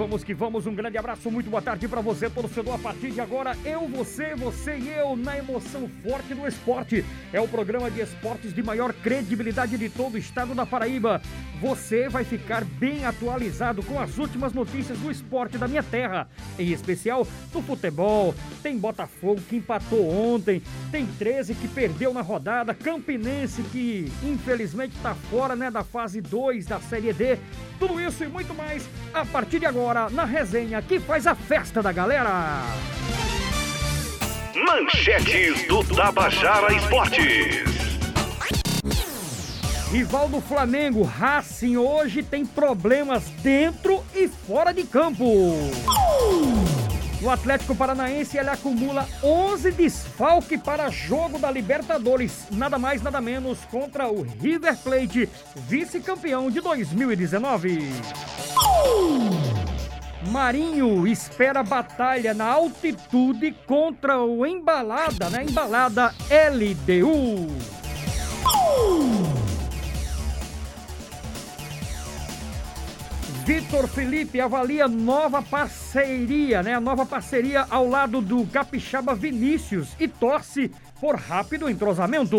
Vamos que vamos, um grande abraço, muito boa tarde para você, torcedor. A partir de agora, eu, você, você e eu, na emoção forte do esporte. É o programa de esportes de maior credibilidade de todo o estado da Paraíba. Você vai ficar bem atualizado com as últimas notícias do esporte da minha terra, em especial do futebol. Tem Botafogo que empatou ontem, tem 13 que perdeu na rodada, Campinense que infelizmente está fora né, da fase 2 da Série D. Tudo isso e muito mais a partir de agora na resenha que faz a festa da galera. Manchetes do Tabajara Esportes. Rival do Flamengo, Racing, hoje tem problemas dentro e fora de campo. O Atlético Paranaense ele acumula 11 desfalque para jogo da Libertadores, nada mais nada menos contra o River Plate, vice-campeão de 2019. Marinho espera batalha na altitude contra o Embalada, né? Embalada LDU. Vitor Felipe avalia nova parceria, né? A nova parceria ao lado do Capixaba Vinícius e torce por rápido entrosamento.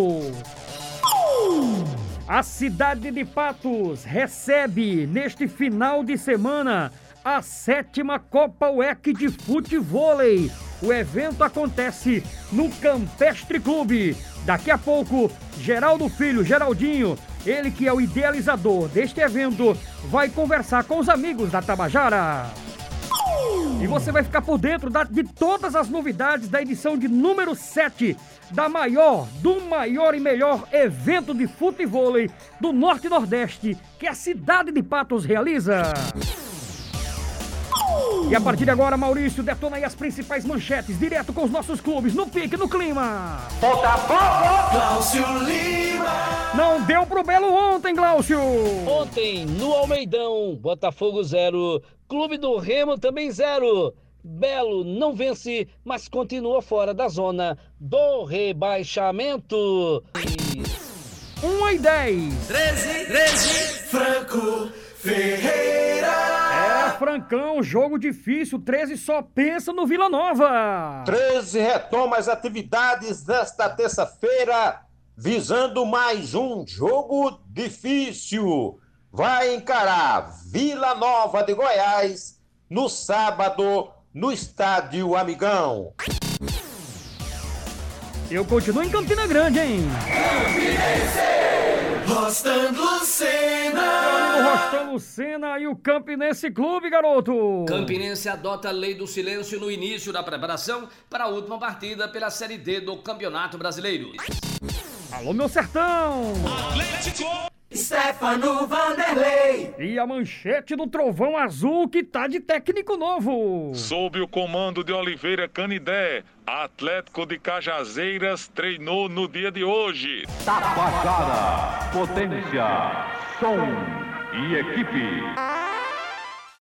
A cidade de Patos recebe neste final de semana a sétima Copa UEC de Futevôlei. O evento acontece no Campestre Clube. Daqui a pouco, Geraldo Filho, Geraldinho, ele que é o idealizador deste evento, vai conversar com os amigos da Tabajara. E você vai ficar por dentro da, de todas as novidades da edição de número 7 da maior, do maior e melhor evento de futebol do Norte e Nordeste que a cidade de Patos realiza. E a partir de agora, Maurício, detona aí as principais manchetes, direto com os nossos clubes, no pique, no clima. Botafogo! Glaucio Lima! Não deu pro Belo ontem, Glaucio! Ontem, no Almeidão, Botafogo 0, Clube do Remo também 0. Belo não vence, mas continua fora da zona do rebaixamento. 1 e 10. 13, 13, Franco Ferreira! Francão, jogo difícil. 13 só pensa no Vila Nova. 13 retoma as atividades desta terça-feira, visando mais um jogo difícil. Vai encarar Vila Nova de Goiás no sábado no Estádio Amigão. Eu continuo em Campina Grande, hein? Rostando Meu Lucena! Amigo Rostão Lucena e o Campinense Clube, garoto. Campinense adota a lei do silêncio no início da preparação para a última partida pela Série D do Campeonato Brasileiro. Alô, meu sertão. Stefano Vanderlei! E a manchete do Trovão Azul que tá de técnico novo. Sob o comando de Oliveira Canidé, Atlético de Cajazeiras treinou no dia de hoje. Tabajara, potência, som e equipe.